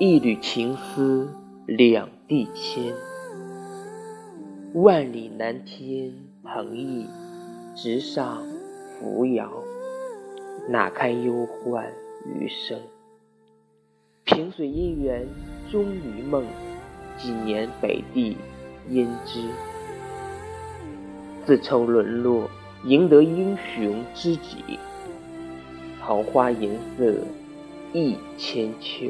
一缕情丝两地牵，万里南天鹏翼直上扶摇，哪堪忧患余生？萍水姻缘终于梦，几年北地胭脂。自愁沦落，赢得英雄知己。桃花颜色一千秋。